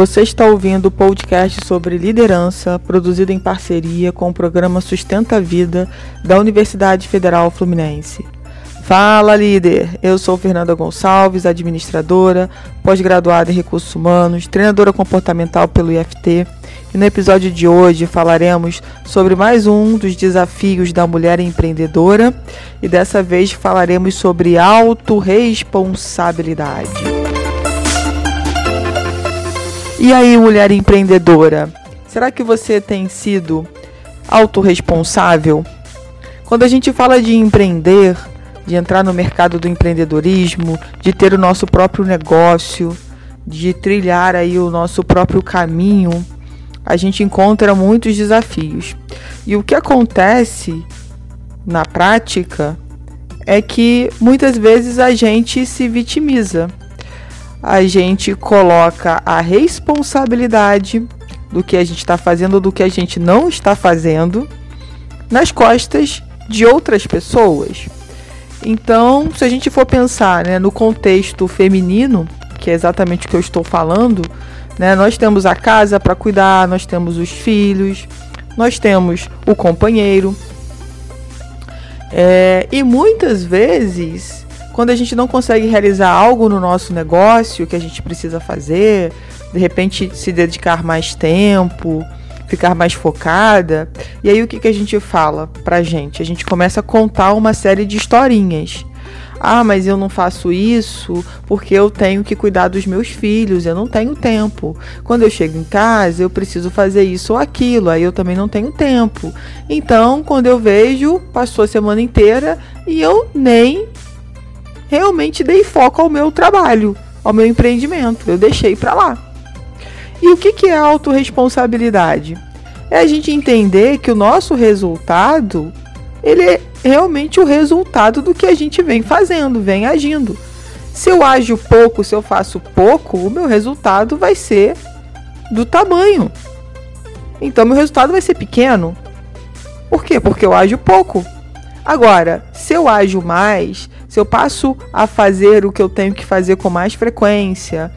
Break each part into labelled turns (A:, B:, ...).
A: Você está ouvindo o podcast sobre liderança, produzido em parceria com o programa Sustenta a Vida da Universidade Federal Fluminense. Fala, líder! Eu sou Fernanda Gonçalves, administradora, pós-graduada em recursos humanos, treinadora comportamental pelo IFT. E no episódio de hoje falaremos sobre mais um dos desafios da mulher empreendedora e dessa vez falaremos sobre autorresponsabilidade. E aí, mulher empreendedora, será que você tem sido autorresponsável? Quando a gente fala de empreender, de entrar no mercado do empreendedorismo, de ter o nosso próprio negócio, de trilhar aí o nosso próprio caminho, a gente encontra muitos desafios. E o que acontece na prática é que muitas vezes a gente se vitimiza. A gente coloca a responsabilidade do que a gente está fazendo ou do que a gente não está fazendo nas costas de outras pessoas. Então, se a gente for pensar né, no contexto feminino, que é exatamente o que eu estou falando, né? Nós temos a casa para cuidar, nós temos os filhos, nós temos o companheiro. É, e muitas vezes, quando a gente não consegue realizar algo no nosso negócio que a gente precisa fazer, de repente se dedicar mais tempo, ficar mais focada, e aí o que, que a gente fala pra gente? A gente começa a contar uma série de historinhas. Ah, mas eu não faço isso porque eu tenho que cuidar dos meus filhos, eu não tenho tempo. Quando eu chego em casa, eu preciso fazer isso ou aquilo, aí eu também não tenho tempo. Então, quando eu vejo, passou a semana inteira e eu nem realmente dei foco ao meu trabalho, ao meu empreendimento. Eu deixei para lá. E o que, que é autorresponsabilidade? É a gente entender que o nosso resultado ele é realmente o resultado do que a gente vem fazendo, vem agindo. Se eu ajo pouco, se eu faço pouco, o meu resultado vai ser do tamanho. Então, meu resultado vai ser pequeno. Por quê? Porque eu ajo pouco. Agora, se eu ajo mais, se eu passo a fazer o que eu tenho que fazer com mais frequência,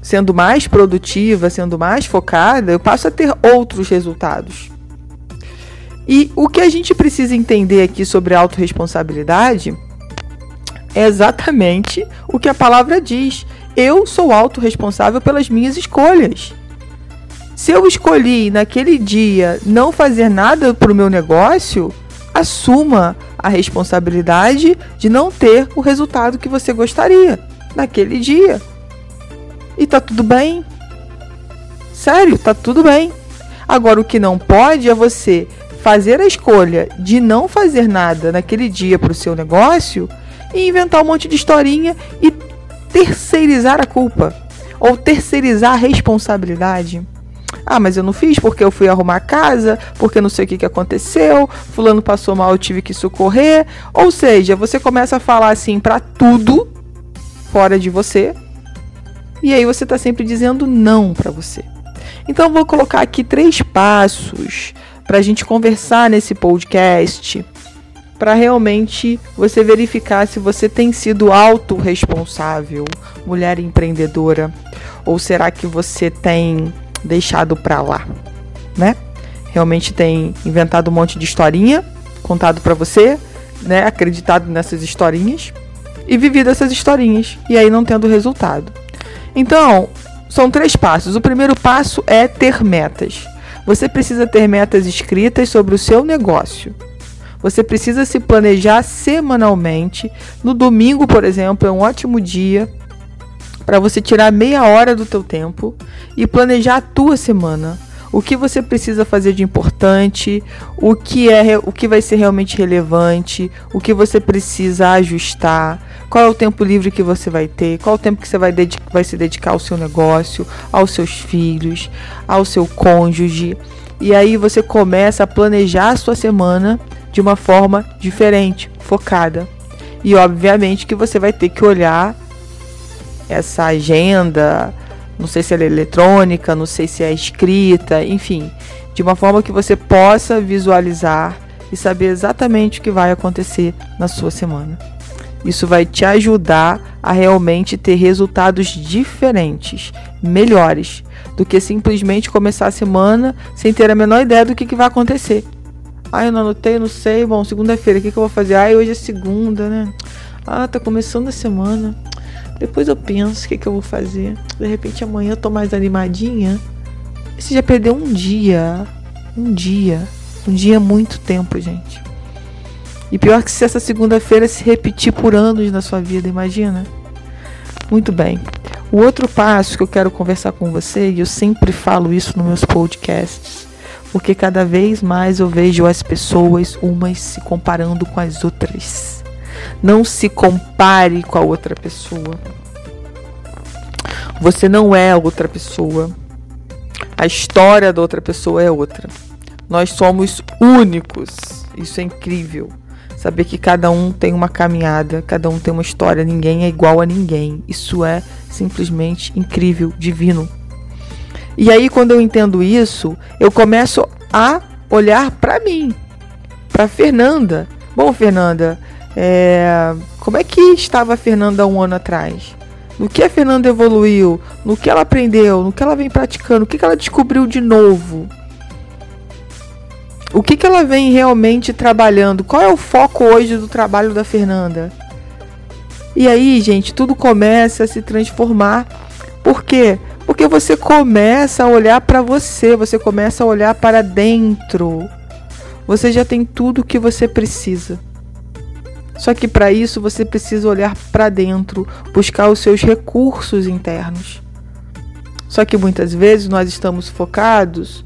A: sendo mais produtiva, sendo mais focada, eu passo a ter outros resultados. E o que a gente precisa entender aqui sobre autorresponsabilidade é exatamente o que a palavra diz. Eu sou autorresponsável pelas minhas escolhas. Se eu escolhi naquele dia não fazer nada para o meu negócio, assuma a responsabilidade de não ter o resultado que você gostaria naquele dia. E tá tudo bem. Sério, tá tudo bem. Agora o que não pode é você fazer a escolha de não fazer nada naquele dia para o seu negócio e inventar um monte de historinha e terceirizar a culpa ou terceirizar a responsabilidade. Ah, mas eu não fiz porque eu fui arrumar a casa, porque não sei o que, que aconteceu, fulano passou mal, eu tive que socorrer. Ou seja, você começa a falar assim para tudo fora de você. E aí você está sempre dizendo não para você. Então vou colocar aqui três passos para a gente conversar nesse podcast, para realmente você verificar se você tem sido autorresponsável, mulher empreendedora, ou será que você tem deixado para lá, né? Realmente tem inventado um monte de historinha, contado para você, né? Acreditado nessas historinhas e vivido essas historinhas e aí não tendo resultado. Então, são três passos. O primeiro passo é ter metas. Você precisa ter metas escritas sobre o seu negócio. Você precisa se planejar semanalmente. No domingo, por exemplo, é um ótimo dia para você tirar meia hora do teu tempo e planejar a tua semana. O que você precisa fazer de importante, o que é o que vai ser realmente relevante, o que você precisa ajustar, qual é o tempo livre que você vai ter, qual é o tempo que você vai, vai se dedicar ao seu negócio, aos seus filhos, ao seu cônjuge. E aí você começa a planejar a sua semana de uma forma diferente, focada. E obviamente que você vai ter que olhar essa agenda, não sei se ela é eletrônica, não sei se é escrita, enfim, de uma forma que você possa visualizar e saber exatamente o que vai acontecer na sua semana. Isso vai te ajudar a realmente ter resultados diferentes, melhores, do que simplesmente começar a semana sem ter a menor ideia do que, que vai acontecer. Ah, eu não anotei, não sei. Bom, segunda-feira, o que, que eu vou fazer? Ah, hoje é segunda, né? Ah, tá começando a semana. Depois eu penso o que, que eu vou fazer. De repente amanhã eu tô mais animadinha. Você já perdeu um dia. Um dia. Um dia é muito tempo, gente. E pior que se essa segunda-feira se repetir por anos na sua vida, imagina? Muito bem. O outro passo que eu quero conversar com você, e eu sempre falo isso nos meus podcasts, porque cada vez mais eu vejo as pessoas umas se comparando com as outras. Não se compare com a outra pessoa. Você não é a outra pessoa. A história da outra pessoa é outra. Nós somos únicos. Isso é incrível. Saber que cada um tem uma caminhada, cada um tem uma história, ninguém é igual a ninguém. Isso é simplesmente incrível, divino. E aí, quando eu entendo isso, eu começo a olhar para mim, para Fernanda. Bom, Fernanda, é... como é que estava a Fernanda um ano atrás? No que a Fernanda evoluiu? No que ela aprendeu? No que ela vem praticando? O que ela descobriu de novo? O que, que ela vem realmente trabalhando? Qual é o foco hoje do trabalho da Fernanda? E aí, gente, tudo começa a se transformar. Por quê? Porque você começa a olhar para você, você começa a olhar para dentro. Você já tem tudo o que você precisa. Só que para isso você precisa olhar para dentro, buscar os seus recursos internos. Só que muitas vezes nós estamos focados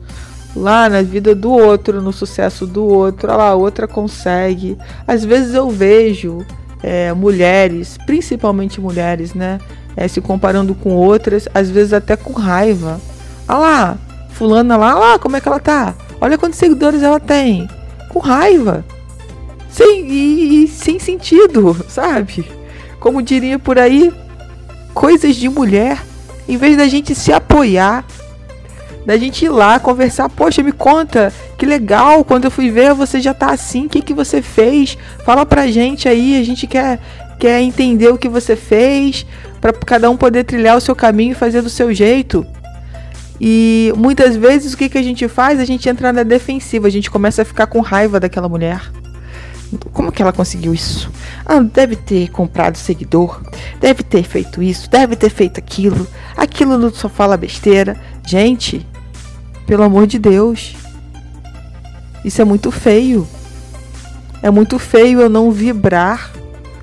A: lá na vida do outro, no sucesso do outro. Olha lá, a outra consegue. Às vezes eu vejo é, mulheres, principalmente mulheres, né? É, se comparando com outras, às vezes até com raiva. Olha lá, fulana lá, olha lá como é que ela tá. Olha quantos seguidores ela tem. Com raiva. Sem, e, e sem sentido, sabe? Como diria por aí, coisas de mulher. Em vez da gente se apoiar, da gente ir lá conversar, poxa, me conta, que legal, quando eu fui ver você já tá assim, o que que você fez? Fala pra gente aí, a gente quer quer entender o que você fez, para cada um poder trilhar o seu caminho e fazer do seu jeito. E muitas vezes o que que a gente faz? A gente entra na defensiva, a gente começa a ficar com raiva daquela mulher. Como que ela conseguiu isso? Ah, deve ter comprado seguidor, deve ter feito isso, deve ter feito aquilo. Aquilo só fala besteira. Gente, pelo amor de Deus. Isso é muito feio. É muito feio eu não vibrar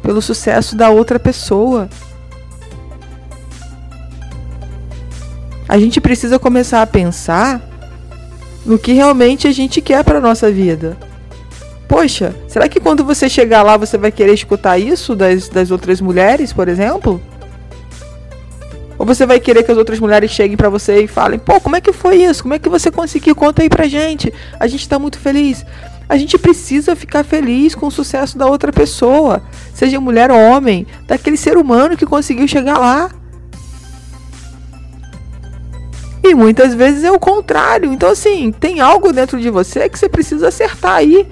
A: pelo sucesso da outra pessoa. A gente precisa começar a pensar no que realmente a gente quer para nossa vida. Poxa, será que quando você chegar lá você vai querer escutar isso das, das outras mulheres, por exemplo? Ou você vai querer que as outras mulheres cheguem para você e falem: pô, como é que foi isso? Como é que você conseguiu? Conta aí pra gente. A gente tá muito feliz. A gente precisa ficar feliz com o sucesso da outra pessoa, seja mulher ou homem, daquele ser humano que conseguiu chegar lá. E muitas vezes é o contrário. Então, assim, tem algo dentro de você que você precisa acertar aí,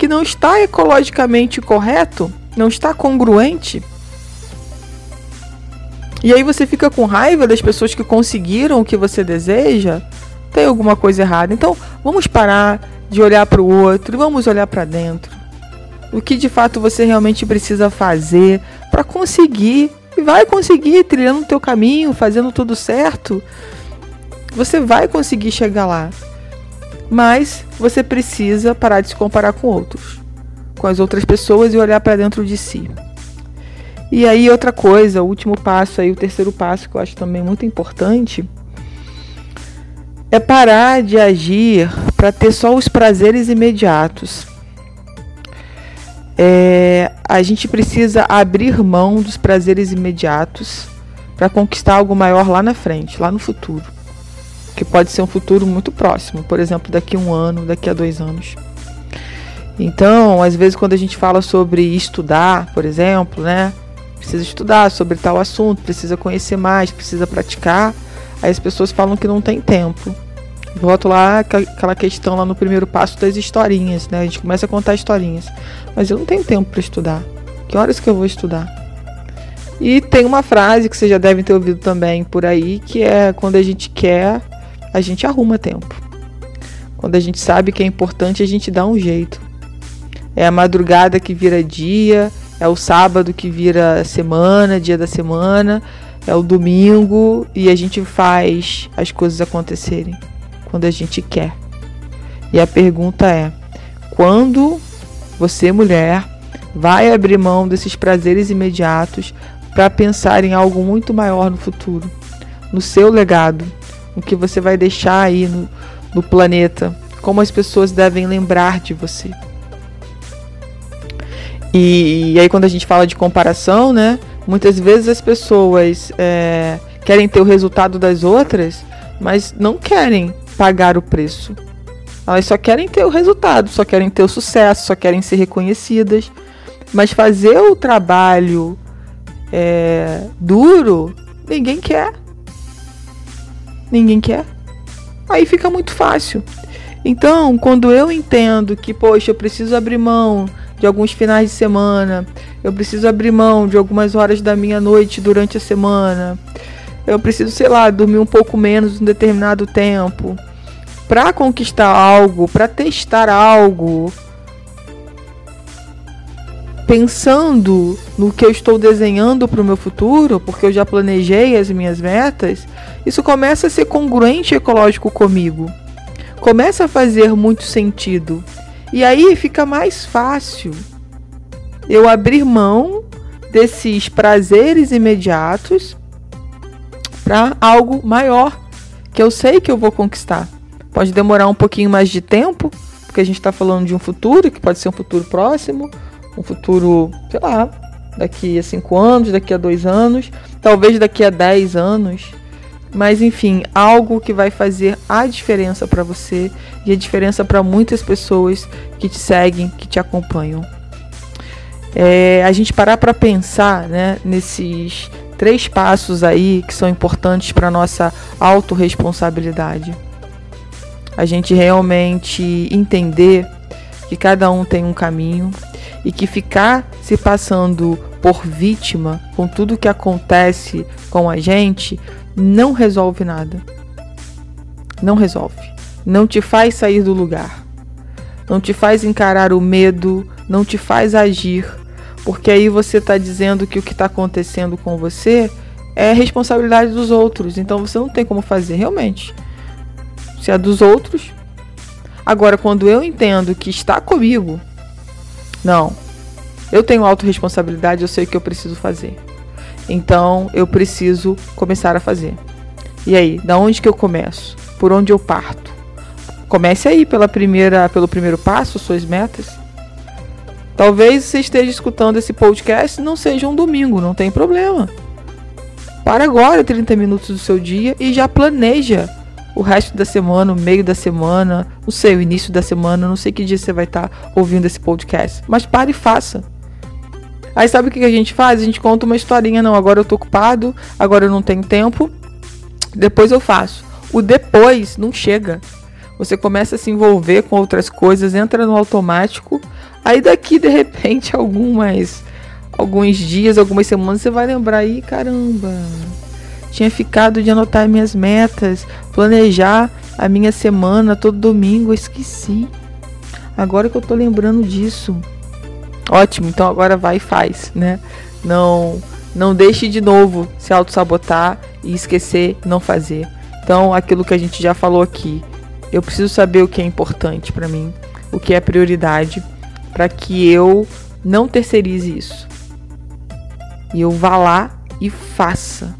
A: que não está ecologicamente correto, não está congruente. E aí você fica com raiva das pessoas que conseguiram o que você deseja, tem alguma coisa errada. Então, vamos parar de olhar para o outro, vamos olhar para dentro. O que de fato você realmente precisa fazer para conseguir e vai conseguir trilhando o teu caminho, fazendo tudo certo. Você vai conseguir chegar lá. Mas você precisa parar de se comparar com outros, com as outras pessoas e olhar para dentro de si. E aí outra coisa, o último passo aí, o terceiro passo que eu acho também muito importante, é parar de agir para ter só os prazeres imediatos. É, a gente precisa abrir mão dos prazeres imediatos para conquistar algo maior lá na frente, lá no futuro. Que pode ser um futuro muito próximo, por exemplo, daqui a um ano, daqui a dois anos. Então, às vezes, quando a gente fala sobre estudar, por exemplo, né? precisa estudar sobre tal assunto, precisa conhecer mais, precisa praticar. Aí as pessoas falam que não tem tempo. Volto lá aquela questão lá no primeiro passo das historinhas, né? A gente começa a contar historinhas. Mas eu não tenho tempo para estudar. Que horas que eu vou estudar? E tem uma frase que vocês já devem ter ouvido também por aí, que é quando a gente quer, a gente arruma tempo. Quando a gente sabe que é importante, a gente dá um jeito. É a madrugada que vira dia, é o sábado que vira semana, dia da semana, é o domingo e a gente faz as coisas acontecerem quando a gente quer. E a pergunta é: quando você, mulher, vai abrir mão desses prazeres imediatos para pensar em algo muito maior no futuro, no seu legado, o que você vai deixar aí no, no planeta, como as pessoas devem lembrar de você. E, e, aí quando a gente fala de comparação, né? Muitas vezes as pessoas é, querem ter o resultado das outras, mas não querem pagar o preço. Elas só querem ter o resultado, só querem ter o sucesso, só querem ser reconhecidas. Mas fazer o trabalho é, duro, ninguém quer. Ninguém quer. Aí fica muito fácil. Então, quando eu entendo que, poxa, eu preciso abrir mão de alguns finais de semana, eu preciso abrir mão de algumas horas da minha noite durante a semana, eu preciso, sei lá, dormir um pouco menos um determinado tempo para conquistar algo, para testar algo, pensando no que eu estou desenhando para o meu futuro, porque eu já planejei as minhas metas, isso começa a ser congruente ecológico comigo. Começa a fazer muito sentido. E aí fica mais fácil eu abrir mão desses prazeres imediatos para algo maior que eu sei que eu vou conquistar. Pode demorar um pouquinho mais de tempo, porque a gente está falando de um futuro que pode ser um futuro próximo, um futuro, sei lá, daqui a cinco anos, daqui a dois anos, talvez daqui a dez anos. Mas enfim, algo que vai fazer a diferença para você e a diferença para muitas pessoas que te seguem, que te acompanham. É, a gente parar para pensar né, nesses três passos aí que são importantes para nossa autorresponsabilidade. A gente realmente entender que cada um tem um caminho e que ficar se passando por vítima com tudo que acontece com a gente não resolve nada. Não resolve. Não te faz sair do lugar. Não te faz encarar o medo, não te faz agir, porque aí você está dizendo que o que está acontecendo com você é responsabilidade dos outros. Então você não tem como fazer realmente. Se é dos outros. Agora, quando eu entendo que está comigo, não. Eu tenho autorresponsabilidade, eu sei o que eu preciso fazer. Então eu preciso começar a fazer. E aí, da onde que eu começo? Por onde eu parto? Comece aí pela primeira, pelo primeiro passo, suas metas. Talvez você esteja escutando esse podcast não seja um domingo, não tem problema. Para agora 30 minutos do seu dia e já planeja o resto da semana, o meio da semana, não sei, o início da semana, não sei que dia você vai estar ouvindo esse podcast. Mas pare e faça. Aí sabe o que a gente faz? A gente conta uma historinha, não, agora eu tô ocupado, agora eu não tenho tempo, depois eu faço. O depois não chega. Você começa a se envolver com outras coisas, entra no automático, aí daqui de repente algumas alguns dias, algumas semanas você vai lembrar aí, caramba. Tinha ficado de anotar minhas metas, planejar a minha semana todo domingo, esqueci. Agora que eu tô lembrando disso. Ótimo, então agora vai e faz, né? Não não deixe de novo se auto-sabotar e esquecer não fazer. Então, aquilo que a gente já falou aqui, eu preciso saber o que é importante para mim, o que é prioridade, para que eu não terceirize isso. E eu vá lá e faça.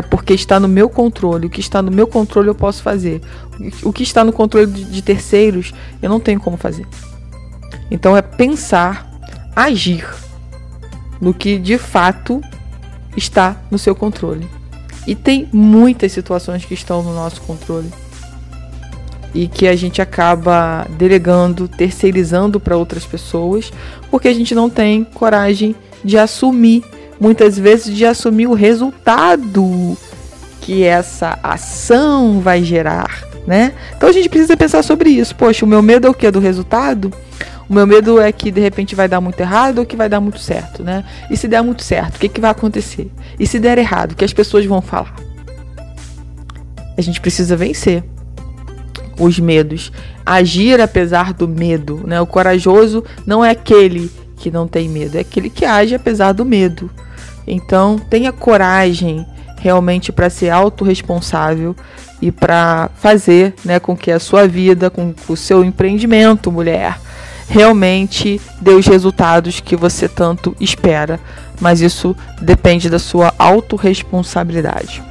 A: Porque está no meu controle. O que está no meu controle eu posso fazer. O que está no controle de terceiros eu não tenho como fazer. Então é pensar agir no que de fato está no seu controle. E tem muitas situações que estão no nosso controle e que a gente acaba delegando, terceirizando para outras pessoas, porque a gente não tem coragem de assumir, muitas vezes de assumir o resultado que essa ação vai gerar, né? Então a gente precisa pensar sobre isso. Poxa, o meu medo é o que do resultado? O meu medo é que de repente vai dar muito errado ou que vai dar muito certo, né? E se der muito certo, o que, que vai acontecer? E se der errado, o que as pessoas vão falar? A gente precisa vencer os medos, agir apesar do medo, né? O corajoso não é aquele que não tem medo, é aquele que age apesar do medo. Então, tenha coragem realmente para ser autorresponsável e para fazer, né, com que a sua vida, com o seu empreendimento, mulher, realmente dê os resultados que você tanto espera. Mas isso depende da sua autorresponsabilidade.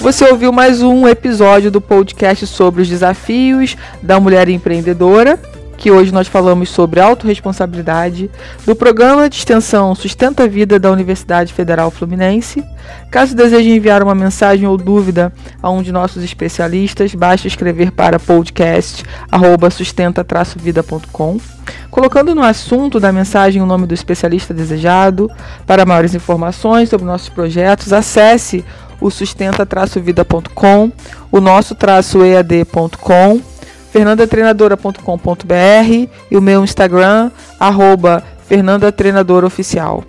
A: Você ouviu mais um episódio do podcast sobre os desafios da mulher empreendedora, que hoje nós falamos sobre autorresponsabilidade, do programa de extensão Sustenta a Vida da Universidade Federal Fluminense. Caso deseje enviar uma mensagem ou dúvida a um de nossos especialistas, basta escrever para podcast@sustenta-vida.com, colocando no assunto da mensagem o nome do especialista desejado. Para maiores informações sobre nossos projetos, acesse o sustenta-vida.com, o nosso-ead.com, fernandatreinadora.com.br e o meu Instagram, arroba Fernanda Treinadora Oficial.